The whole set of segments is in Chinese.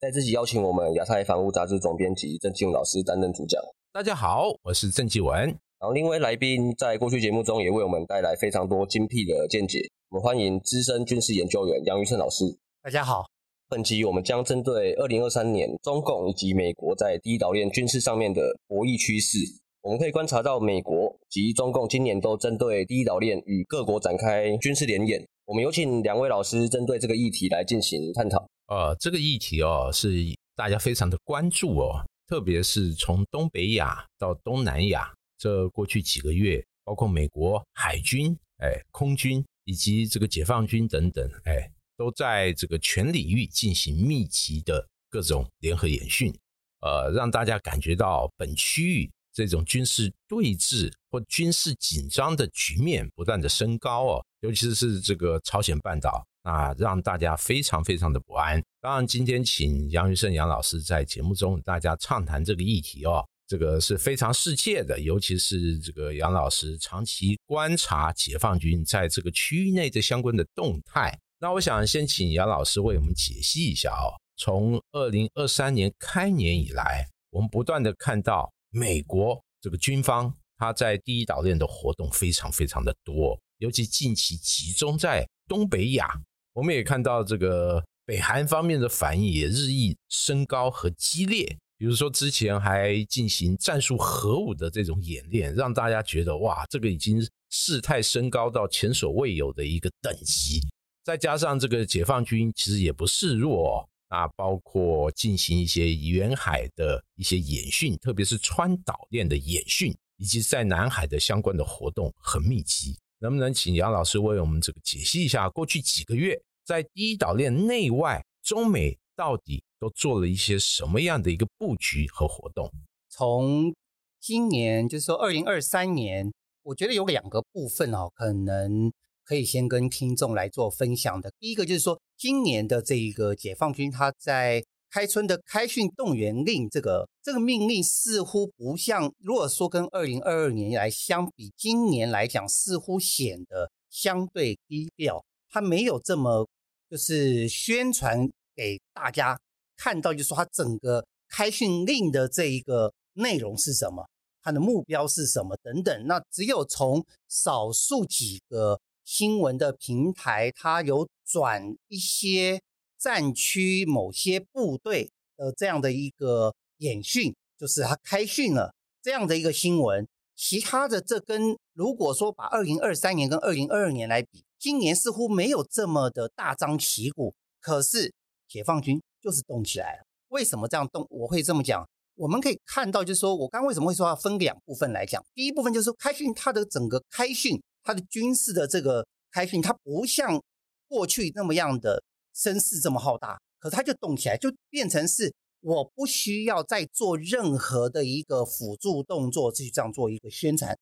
在这集邀请我们亚太防务杂志总编辑郑继文老师担任主讲。大家好，我是郑继文。然后另一位来宾在过去节目中也为我们带来非常多精辟的见解。我们欢迎资深军事研究员杨玉胜老师。大家好，本集我们将针对二零二三年中共以及美国在第一岛链军事上面的博弈趋势，我们可以观察到美国及中共今年都针对第一岛链与各国展开军事联演。我们有请两位老师针对这个议题来进行探讨。呃，这个议题哦是大家非常的关注哦，特别是从东北亚到东南亚，这过去几个月，包括美国海军、哎空军以及这个解放军等等，哎都在这个全领域进行密集的各种联合演训，呃，让大家感觉到本区域这种军事对峙或军事紧张的局面不断的升高哦，尤其是这个朝鲜半岛。那让大家非常非常的不安。当然，今天请杨玉胜杨老师在节目中大家畅谈这个议题哦，这个是非常世切的，尤其是这个杨老师长期观察解放军在这个区域内的相关的动态。那我想先请杨老师为我们解析一下哦。从二零二三年开年以来，我们不断的看到美国这个军方他在第一岛链的活动非常非常的多，尤其近期集中在东北亚。我们也看到这个北韩方面的反应也日益升高和激烈，比如说之前还进行战术核武的这种演练，让大家觉得哇，这个已经事态升高到前所未有的一个等级。再加上这个解放军其实也不示弱，那包括进行一些远海的一些演训，特别是川岛链的演训，以及在南海的相关的活动很密集。能不能请杨老师为我们这个解析一下过去几个月？在第一岛链内外，中美到底都做了一些什么样的一个布局和活动？从今年，就是说二零二三年，我觉得有两个部分哦，可能可以先跟听众来做分享的。第一个就是说，今年的这一个解放军，他在开春的开训动员令，这个这个命令似乎不像，如果说跟二零二二年来相比，今年来讲似乎显得相对低调，它没有这么。就是宣传给大家看到，就是说他整个开训令的这一个内容是什么，它的目标是什么等等。那只有从少数几个新闻的平台，它有转一些战区某些部队的这样的一个演训，就是他开训了这样的一个新闻。其他的这跟如果说把二零二三年跟二零二二年来比。今年似乎没有这么的大张旗鼓，可是解放军就是动起来了。为什么这样动？我会这么讲。我们可以看到，就是说我刚为什么会说要分两部分来讲。第一部分就是说开训，它的整个开训，它的军事的这个开训，它不像过去那么样的声势这么浩大，可是它就动起来，就变成是我不需要再做任何的一个辅助动作去这样做一个宣传。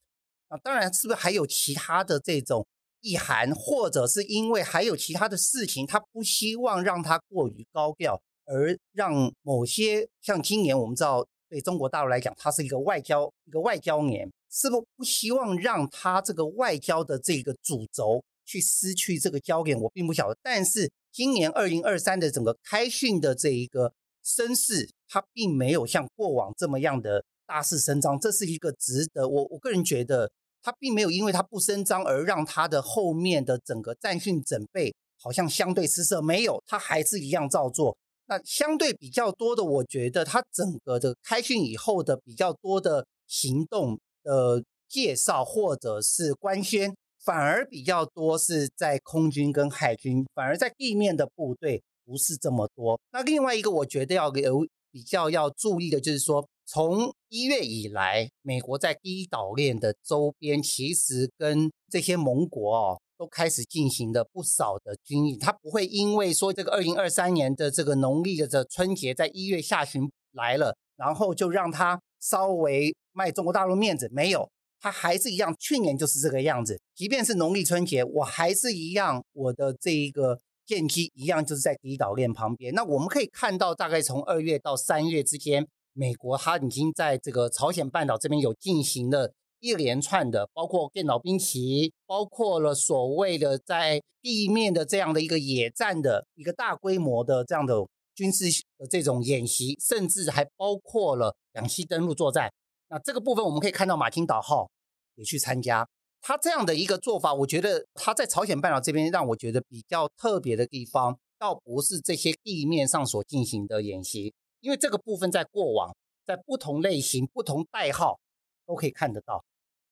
啊，当然是不是还有其他的这种？意涵，或者是因为还有其他的事情，他不希望让它过于高调，而让某些像今年我们知道，对中国大陆来讲，它是一个外交一个外交年，是不不希望让它这个外交的这个主轴去失去这个焦点，我并不晓得。但是今年二零二三的整个开训的这一个声势，它并没有像过往这么样的大肆声张，这是一个值得我我个人觉得。他并没有因为他不声张而让他的后面的整个战训准备好像相对失色，没有，他还是一样照做。那相对比较多的，我觉得他整个的开训以后的比较多的行动的介绍或者是官宣，反而比较多是在空军跟海军，反而在地面的部队不是这么多。那另外一个我觉得要有比较要注意的就是说。从一月以来，美国在第一岛链的周边，其实跟这些盟国哦，都开始进行了不少的军演。它不会因为说这个二零二三年的这个农历的这春节在一月下旬来了，然后就让他稍微卖中国大陆面子，没有，他还是一样，去年就是这个样子。即便是农历春节，我还是一样，我的这一个舰机一样就是在第一岛链旁边。那我们可以看到，大概从二月到三月之间，美国它已经在这个朝鲜半岛这边有进行了。一连串的，包括电脑兵棋，包括了所谓的在地面的这样的一个野战的一个大规模的这样的军事的这种演习，甚至还包括了两栖登陆作战。那这个部分我们可以看到，马丁岛号也去参加。他这样的一个做法，我觉得他在朝鲜半岛这边让我觉得比较特别的地方，倒不是这些地面上所进行的演习，因为这个部分在过往在不同类型、不同代号都可以看得到。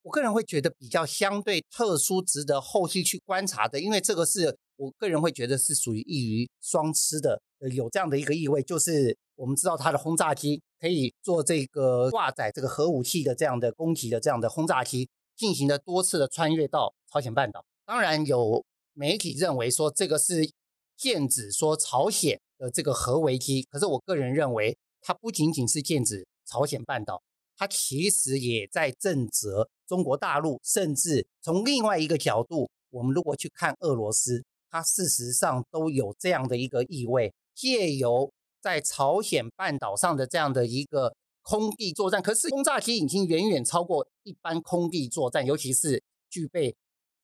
我个人会觉得比较相对特殊，值得后续去观察的，因为这个是我个人会觉得是属于一鱼双吃的，呃，有这样的一个意味，就是我们知道它的轰炸机可以做这个挂载这个核武器的这样的攻击的这样的轰炸机，进行了多次的穿越到朝鲜半岛。当然有媒体认为说这个是剑指说朝鲜的这个核危机，可是我个人认为它不仅仅是剑指朝鲜半岛。它其实也在震责中国大陆，甚至从另外一个角度，我们如果去看俄罗斯，它事实上都有这样的一个意味，借由在朝鲜半岛上的这样的一个空地作战，可是轰炸机已经远远超过一般空地作战，尤其是具备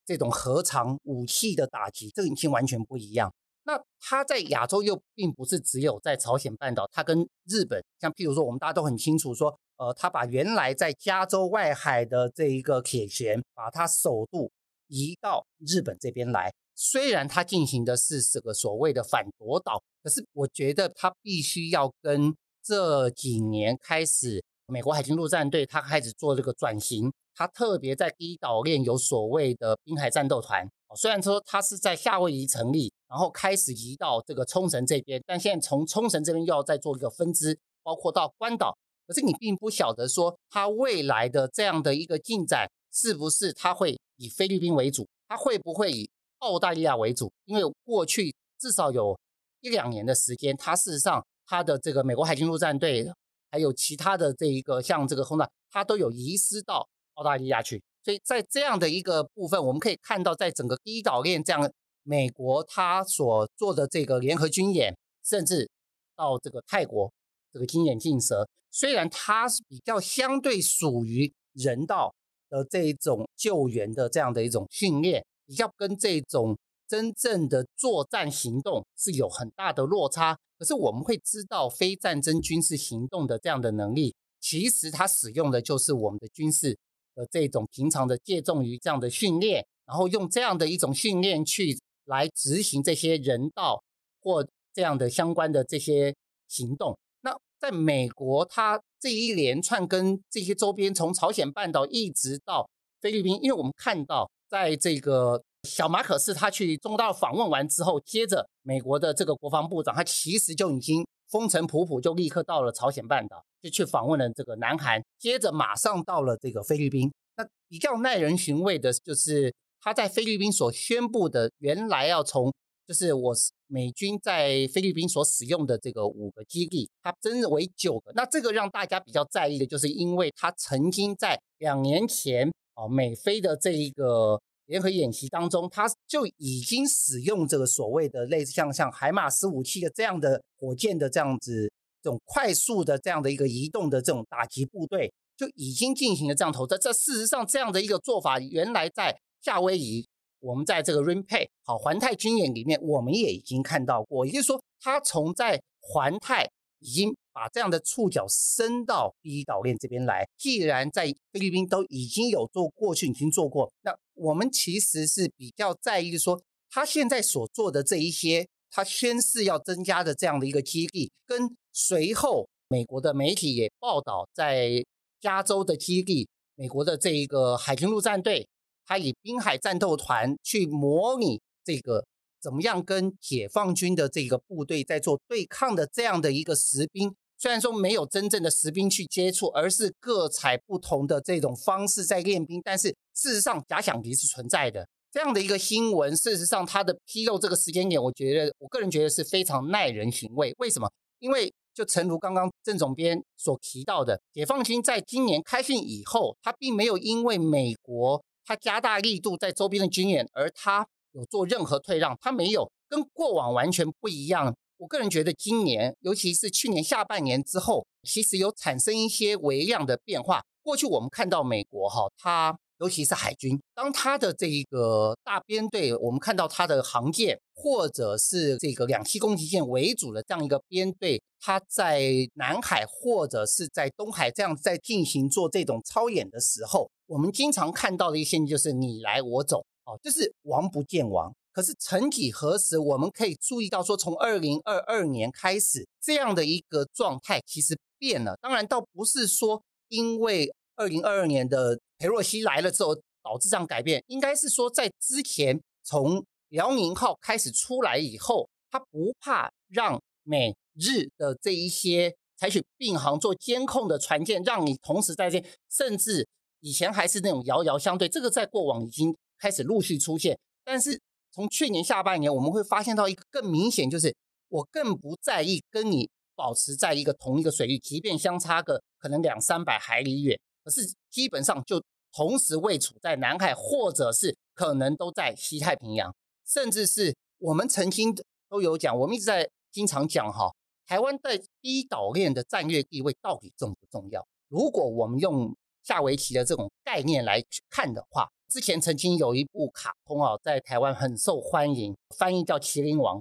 这种核常武器的打击，这已经完全不一样。那它在亚洲又并不是只有在朝鲜半岛，它跟日本，像譬如说，我们大家都很清楚说。呃，它把原来在加州外海的这一个铁拳，把它首度移到日本这边来。虽然它进行的是这个所谓的反夺岛，可是我觉得它必须要跟这几年开始，美国海军陆战队他开始做这个转型。他特别在第一岛链有所谓的滨海战斗团，虽然说他是在夏威夷成立，然后开始移到这个冲绳这边，但现在从冲绳这边又要再做一个分支，包括到关岛。可是你并不晓得说，它未来的这样的一个进展，是不是它会以菲律宾为主，它会不会以澳大利亚为主？因为过去至少有一两年的时间，它事实上他的这个美国海军陆战队，还有其他的这一个像这个轰炸，它都有移师到澳大利亚去。所以在这样的一个部分，我们可以看到，在整个第一岛链这样，美国它所做的这个联合军演，甚至到这个泰国这个金眼镜蛇。虽然它是比较相对属于人道的这一种救援的这样的一种训练，比较跟这种真正的作战行动是有很大的落差。可是我们会知道，非战争军事行动的这样的能力，其实它使用的就是我们的军事的这种平常的借重于这样的训练，然后用这样的一种训练去来执行这些人道或这样的相关的这些行动。那在美国，它这一连串跟这些周边，从朝鲜半岛一直到菲律宾，因为我们看到，在这个小马可斯他去中国大陆访问完之后，接着美国的这个国防部长，他其实就已经风尘仆仆，就立刻到了朝鲜半岛，就去访问了这个南韩，接着马上到了这个菲律宾。那比较耐人寻味的就是，他在菲律宾所宣布的，原来要从。就是我美军在菲律宾所使用的这个五个基地，它增为九个。那这个让大家比较在意的，就是因为他曾经在两年前啊美菲的这一个联合演习当中，它就已经使用这个所谓的类似像像海马斯武器的这样的火箭的这样子这种快速的这样的一个移动的这种打击部队，就已经进行了这样投。这这事实上这样的一个做法，原来在夏威夷。我们在这个 Rainpay 好环太军演里面，我们也已经看到过，也就是说，他从在环太已经把这样的触角伸到第一岛链这边来。既然在菲律宾都已经有做过去已经做过，那我们其实是比较在意说，他现在所做的这一些，他宣誓要增加的这样的一个基地，跟随后美国的媒体也报道，在加州的基地，美国的这一个海军陆战队。他以滨海战斗团去模拟这个怎么样跟解放军的这个部队在做对抗的这样的一个实兵，虽然说没有真正的实兵去接触，而是各采不同的这种方式在练兵，但是事实上假想敌是存在的。这样的一个新闻，事实上它的披露这个时间点，我觉得我个人觉得是非常耐人寻味。为什么？因为就诚如刚刚郑总编所提到的，解放军在今年开训以后，他并没有因为美国他加大力度在周边的军演，而他有做任何退让，他没有跟过往完全不一样。我个人觉得今年，尤其是去年下半年之后，其实有产生一些微量的变化。过去我们看到美国哈，它尤其是海军，当它的这一个大编队，我们看到它的航舰或者是这个两栖攻击舰为主的这样一个编队，它在南海或者是在东海这样在进行做这种操演的时候，我们经常看到的一些就是你来我走，哦，就是王不见王。可是曾几何时，我们可以注意到说，从二零二二年开始，这样的一个状态其实变了。当然，倒不是说因为二零二二年的裴洛西来了之后导致这样改变，应该是说在之前从辽宁号开始出来以后，他不怕让美日的这一些采取并航做监控的船舰，让你同时在这，甚至以前还是那种遥遥相对，这个在过往已经开始陆续出现，但是。从去年下半年，我们会发现到一个更明显，就是我更不在意跟你保持在一个同一个水域，即便相差个可能两三百海里远，可是基本上就同时位处在南海，或者是可能都在西太平洋，甚至是我们曾经都有讲，我们一直在经常讲哈，台湾在第一岛链的战略地位到底重不重要？如果我们用下围棋的这种概念来看的话。之前曾经有一部卡通啊，在台湾很受欢迎，翻译叫《麒麟王》。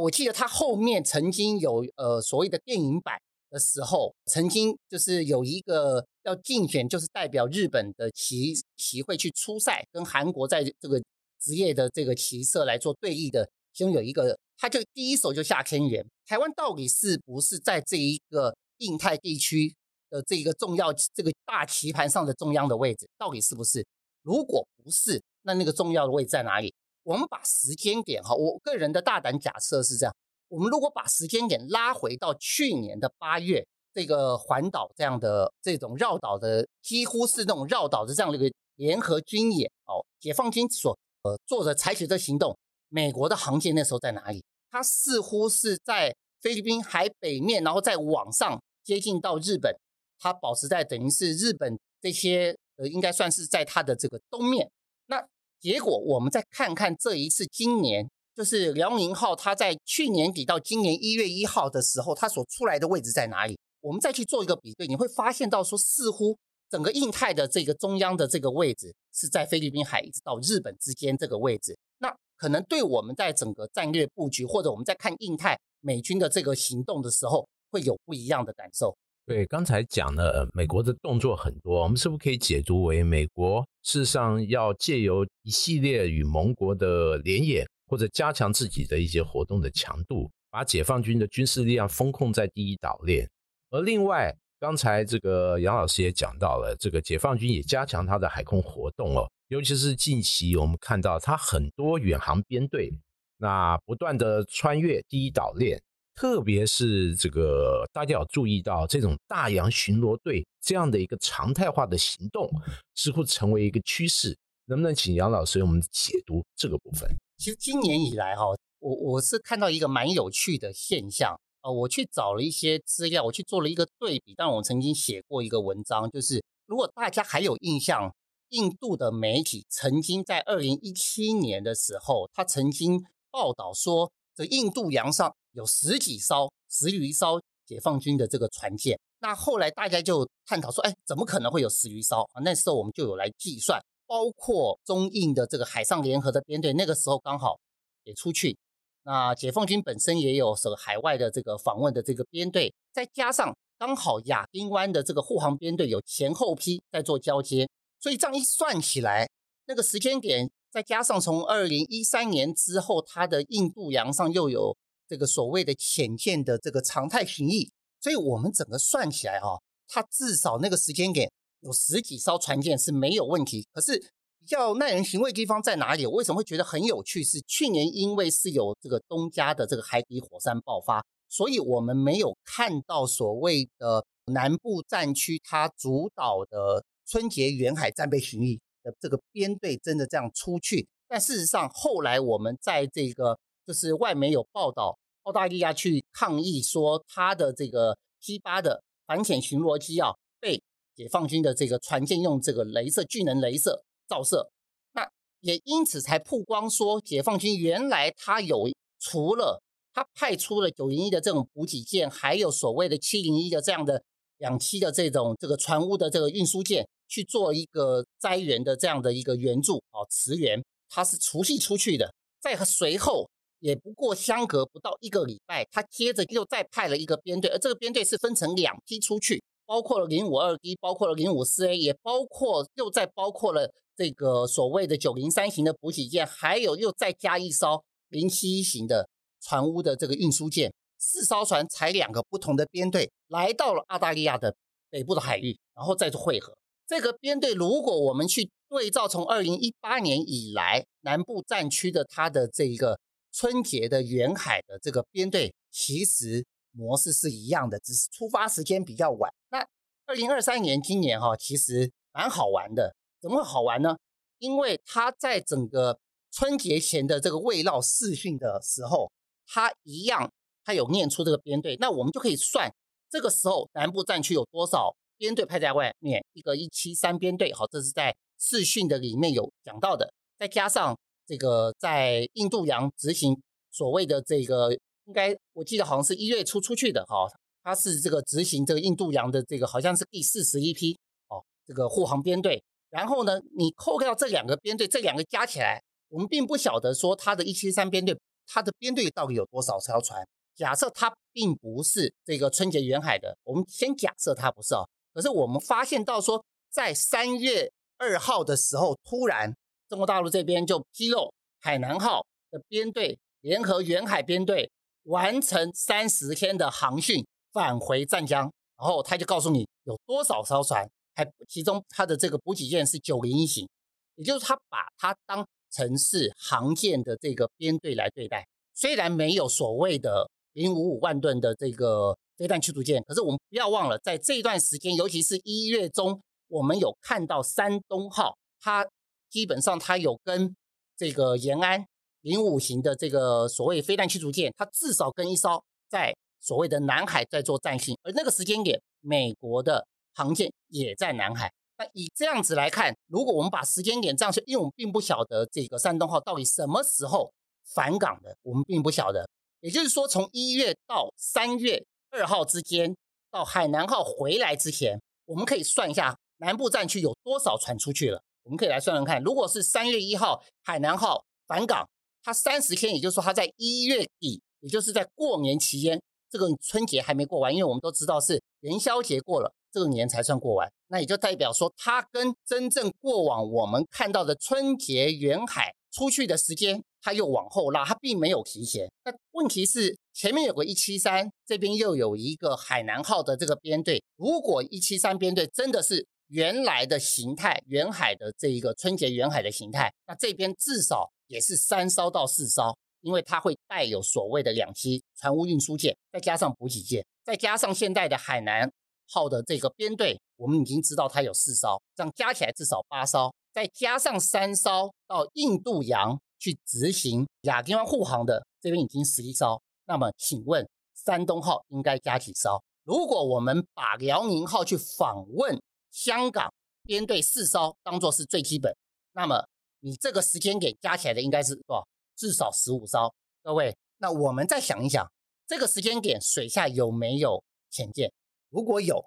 我记得它后面曾经有呃所谓的电影版的时候，曾经就是有一个要竞选，就是代表日本的棋棋会去出赛，跟韩国在这个职业的这个棋社来做对弈的。其中有一个，他就第一手就下天元。台湾到底是不是在这一个印太地区的这一个重要这个大棋盘上的中央的位置？到底是不是？如果不是，那那个重要的位置在哪里？我们把时间点哈，我个人的大胆假设是这样：我们如果把时间点拉回到去年的八月，这个环岛这样的这种绕岛的，几乎是那种绕岛的这样的一个联合军演哦，解放军所呃做的采取的行动，美国的航舰那时候在哪里？它似乎是在菲律宾海北面，然后再往上接近到日本，它保持在等于是日本这些。呃，应该算是在它的这个东面。那结果我们再看看这一次，今年就是辽宁号，它在去年底到今年一月一号的时候，它所出来的位置在哪里？我们再去做一个比对，你会发现到说，似乎整个印太的这个中央的这个位置是在菲律宾海一直到日本之间这个位置。那可能对我们在整个战略布局，或者我们在看印太美军的这个行动的时候，会有不一样的感受。对，刚才讲了美国的动作很多，我们是不是可以解读为美国事实上要借由一系列与盟国的联演，或者加强自己的一些活动的强度，把解放军的军事力量封控在第一岛链。而另外，刚才这个杨老师也讲到了，这个解放军也加强他的海空活动哦，尤其是近期我们看到他很多远航编队，那不断的穿越第一岛链。特别是这个，大家要注意到这种大洋巡逻队这样的一个常态化的行动，似乎成为一个趋势。能不能请杨老师为我们解读这个部分？其实今年以来哈，我我是看到一个蛮有趣的现象啊，我去找了一些资料，我去做了一个对比。但我曾经写过一个文章，就是如果大家还有印象，印度的媒体曾经在二零一七年的时候，他曾经报道说，这印度洋上。有十几艘、十余艘解放军的这个船舰，那后来大家就探讨说，哎，怎么可能会有十余艘啊？那时候我们就有来计算，包括中印的这个海上联合的编队，那个时候刚好也出去，那解放军本身也有个海外的这个访问的这个编队，再加上刚好亚丁湾的这个护航编队有前后批在做交接，所以这样一算起来，那个时间点，再加上从二零一三年之后，它的印度洋上又有。这个所谓的浅见的这个常态巡弋，所以我们整个算起来哈，它至少那个时间点有十几艘船舰是没有问题。可是比较耐人寻味的地方在哪里？我为什么会觉得很有趣？是去年因为是有这个东加的这个海底火山爆发，所以我们没有看到所谓的南部战区它主导的春节远海战备巡弋的这个编队真的这样出去。但事实上后来我们在这个就是外媒有报道。澳大利亚去抗议说，他的这个 P 八的反潜巡逻机啊，被解放军的这个船舰用这个镭射巨能镭射照射，那也因此才曝光说，解放军原来他有除了他派出了九零一的这种补给舰，还有所谓的七零一的这样的两栖的这种这个船坞的这个运输舰去做一个灾援的这样的一个援助哦，驰援，它是除夕出去的，在随后。也不过相隔不到一个礼拜，他接着又再派了一个编队，而这个编队是分成两批出去，包括了零五二 D，包括了零五四 A，也包括又再包括了这个所谓的九零三型的补给舰，还有又再加一艘零七一型的船坞的这个运输舰，四艘船才两个不同的编队来到了澳大利亚的北部的海域，然后再去汇合。这个编队如果我们去对照从二零一八年以来南部战区的它的这一个。春节的远海的这个编队其实模式是一样的，只是出发时间比较晚。那二零二三年今年哈，其实蛮好玩的。怎么会好玩呢？因为他在整个春节前的这个未绕试训的时候，他一样他有念出这个编队，那我们就可以算这个时候南部战区有多少编队派在外面，一个一七三编队，好，这是在试训的里面有讲到的，再加上。这个在印度洋执行所谓的这个，应该我记得好像是一月初出去的哈，他是这个执行这个印度洋的这个好像是第四十一批哦，这个护航编队。然后呢，你扣掉这两个编队，这两个加起来，我们并不晓得说他的一七三编队，他的编队到底有多少艘船。假设他并不是这个春节远海的，我们先假设他不是哦。可是我们发现到说，在三月二号的时候，突然。中国大陆这边就披露，海南号的编队联合远海编队完成三十天的航训，返回湛江，然后他就告诉你有多少艘船，还其中他的这个补给舰是九零一型，也就是他把它当成是航舰的这个编队来对待。虽然没有所谓的零五五万吨的这个飞弹驱逐舰，可是我们不要忘了，在这段时间，尤其是一月中，我们有看到山东号它。基本上，它有跟这个延安零五型的这个所谓飞弹驱逐舰，它至少跟一艘在所谓的南海在做战训，而那个时间点，美国的航舰也在南海。那以这样子来看，如果我们把时间点这样去，因为我们并不晓得这个山东号到底什么时候返港的，我们并不晓得。也就是说，从一月到三月二号之间，到海南号回来之前，我们可以算一下南部战区有多少船出去了。我们可以来算算看，如果是三月一号海南号返港，它三十天，也就是说它在一月底，也就是在过年期间，这个春节还没过完，因为我们都知道是元宵节过了，这个年才算过完，那也就代表说它跟真正过往我们看到的春节远海出去的时间，它又往后拉，它并没有提前。那问题是前面有个一七三，这边又有一个海南号的这个编队，如果一七三编队真的是。原来的形态，远海的这一个春节远海的形态，那这边至少也是三艘到四艘，因为它会带有所谓的两栖船坞运输舰，再加上补给舰，再加上现代的海南号的这个编队，我们已经知道它有四艘，这样加起来至少八艘，再加上三艘到印度洋去执行亚丁湾护航的，这边已经十一艘。那么，请问山东号应该加几艘？如果我们把辽宁号去访问？香港编队四艘当做是最基本，那么你这个时间点加起来的应该是多少？至少十五艘。各位，那我们再想一想，这个时间点水下有没有潜舰？如果有，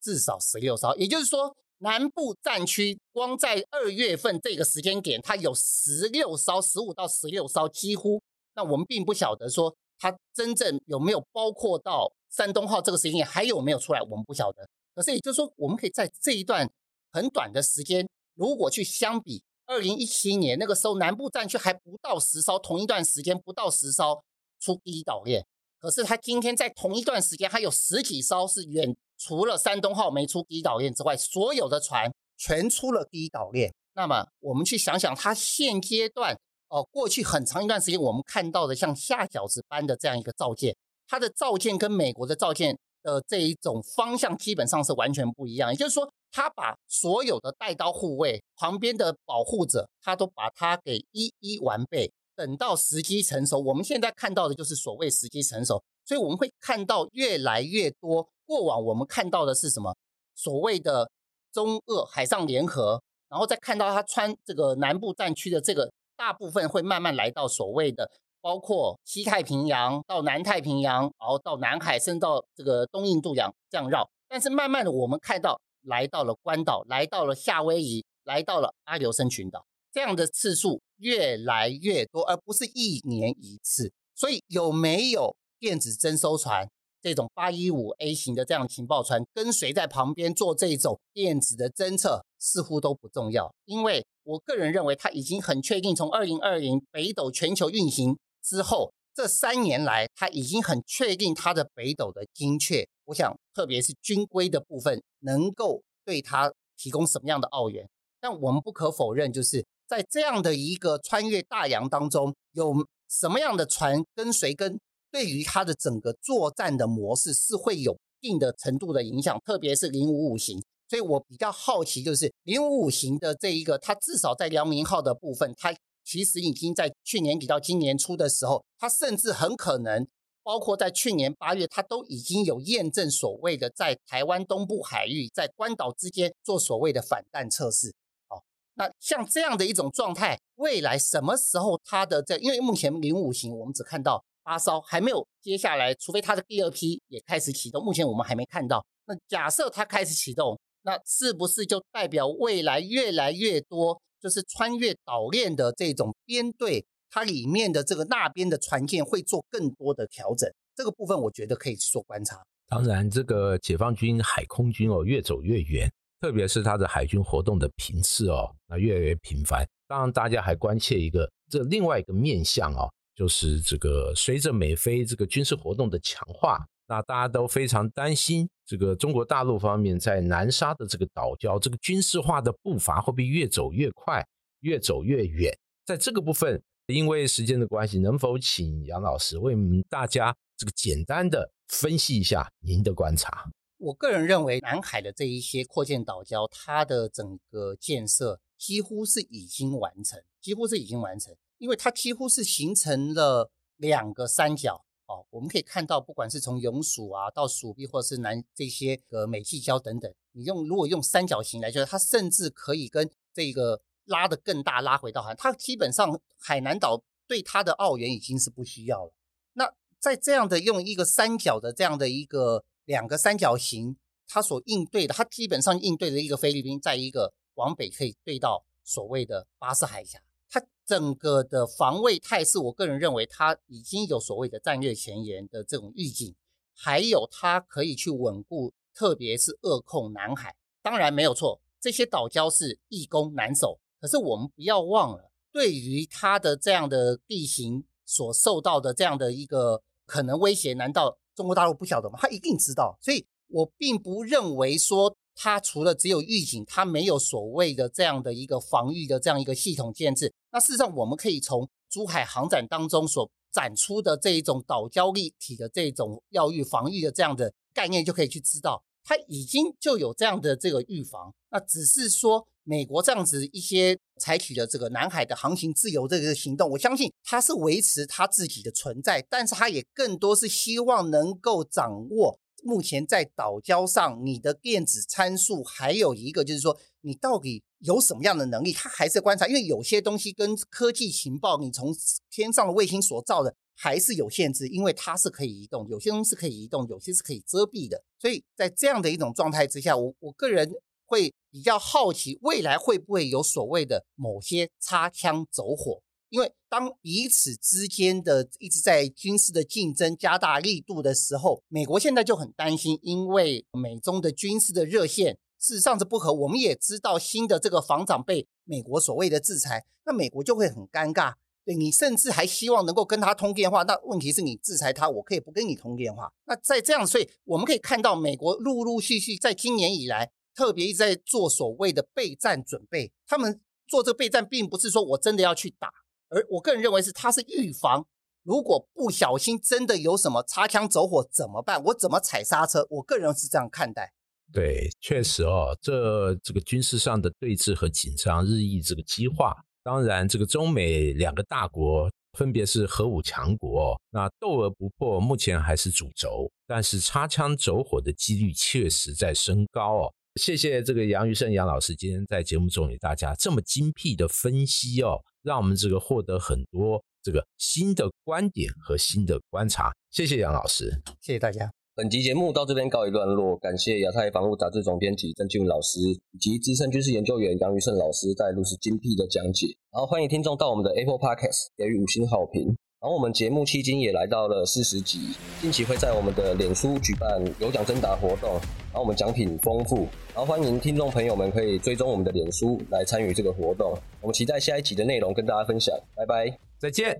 至少十六艘。也就是说，南部战区光在二月份这个时间点，它有十六艘，十五到十六艘，几乎。那我们并不晓得说它真正有没有包括到山东号这个时间点还有没有出来，我们不晓得。可是也就是说，我们可以在这一段很短的时间，如果去相比二零一七年那个时候，南部战区还不到十艘，同一段时间不到十艘出第一岛链。可是他今天在同一段时间，还有十几艘是远，除了山东号没出第一岛链之外，所有的船全出了第一岛链。那么我们去想想，它现阶段哦，过去很长一段时间我们看到的像下饺子般的这样一个造舰，它的造舰跟美国的造舰。的这一种方向基本上是完全不一样，也就是说，他把所有的带刀护卫旁边的保护者，他都把它给一一完备。等到时机成熟，我们现在看到的就是所谓时机成熟，所以我们会看到越来越多。过往我们看到的是什么？所谓的中俄海上联合，然后再看到他穿这个南部战区的这个大部分会慢慢来到所谓的。包括西太平洋到南太平洋，然后到南海，甚至到这个东印度洋这样绕。但是慢慢的，我们看到来到了关岛，来到了夏威夷，来到了阿留申群岛，这样的次数越来越多，而不是一年一次。所以有没有电子征收船这种八一五 A 型的这样情报船跟随在旁边做这种电子的侦测，似乎都不重要。因为我个人认为，它已经很确定，从二零二零北斗全球运行。之后这三年来，他已经很确定他的北斗的精确。我想，特别是军规的部分，能够对他提供什么样的奥元？但我们不可否认，就是在这样的一个穿越大洋当中，有什么样的船跟随，跟对于他的整个作战的模式是会有一定的程度的影响。特别是零五五型，所以我比较好奇，就是零五五型的这一个，它至少在辽宁号的部分，它。其实已经在去年底到今年初的时候，它甚至很可能，包括在去年八月，它都已经有验证所谓的在台湾东部海域，在关岛之间做所谓的反弹测试。好，那像这样的一种状态，未来什么时候它的在？因为目前零五型我们只看到发烧，还没有接下来，除非它的第二批也开始启动，目前我们还没看到。那假设它开始启动，那是不是就代表未来越来越多？就是穿越岛链的这种编队，它里面的这个那边的船舰会做更多的调整，这个部分我觉得可以去做观察。当然，这个解放军海空军哦，越走越远，特别是它的海军活动的频次哦，那越来越频繁。当然，大家还关切一个这另外一个面向哦，就是这个随着美菲这个军事活动的强化。那大家都非常担心，这个中国大陆方面在南沙的这个岛礁，这个军事化的步伐会不会越走越快，越走越远？在这个部分，因为时间的关系，能否请杨老师为我们大家这个简单的分析一下您的观察？我个人认为，南海的这一些扩建岛礁，它的整个建设几乎是已经完成，几乎是已经完成，因为它几乎是形成了两个三角。哦，我们可以看到，不管是从永暑啊到蜀壁，或者是南这些个美济礁等等，你用如果用三角形来说，它甚至可以跟这个拉的更大，拉回到海，它基本上海南岛对它的澳元已经是不需要了。那在这样的用一个三角的这样的一个两个三角形，它所应对的，它基本上应对的一个菲律宾，在一个往北可以对到所谓的巴士海峡。整个的防卫态势，我个人认为它已经有所谓的战略前沿的这种预警，还有它可以去稳固，特别是扼控南海。当然没有错，这些岛礁是易攻难守。可是我们不要忘了，对于它的这样的地形所受到的这样的一个可能威胁，难道中国大陆不晓得吗？他一定知道。所以我并不认为说。它除了只有预警，它没有所谓的这样的一个防御的这样一个系统建制。那事实上，我们可以从珠海航展当中所展出的这一种岛礁立体的这种要预防御的这样的概念，就可以去知道，它已经就有这样的这个预防。那只是说，美国这样子一些采取的这个南海的航行自由这个行动，我相信它是维持它自己的存在，但是它也更多是希望能够掌握。目前在岛礁上，你的电子参数还有一个就是说，你到底有什么样的能力？它还是观察，因为有些东西跟科技情报，你从天上的卫星所造的还是有限制，因为它是可以移动，有些东西是可以移动，有些是可以遮蔽的。所以在这样的一种状态之下，我我个人会比较好奇，未来会不会有所谓的某些擦枪走火？因为当彼此之间的一直在军事的竞争加大力度的时候，美国现在就很担心，因为美中的军事的热线事实上是不合。我们也知道新的这个防长被美国所谓的制裁，那美国就会很尴尬。对你甚至还希望能够跟他通电话，那问题是你制裁他，我可以不跟你通电话。那在这样，所以我们可以看到，美国陆陆续续在今年以来，特别一直在做所谓的备战准备。他们做这个备战，并不是说我真的要去打。而我个人认为是，它是预防，如果不小心真的有什么擦枪走火怎么办？我怎么踩刹车？我个人是这样看待。对，确实哦，这这个军事上的对峙和紧张日益这个激化，当然这个中美两个大国分别是核武强国。那斗而不破目前还是主轴，但是擦枪走火的几率确实在升高哦。谢谢这个杨余胜杨老师今天在节目中给大家这么精辟的分析哦，让我们这个获得很多这个新的观点和新的观察。谢谢杨老师，谢谢大家。本集节目到这边告一段落，感谢亚太防务杂志总编辑郑俊老师以及资深军事研究员杨余胜老师带入此精辟的讲解。然后欢迎听众到我们的 Apple Podcast 给予五星好评。然后我们节目迄今也来到了四十集，近期会在我们的脸书举办有奖征答活动，然后我们奖品丰富，然后欢迎听众朋友们可以追踪我们的脸书来参与这个活动。我们期待下一集的内容跟大家分享，拜拜，再见。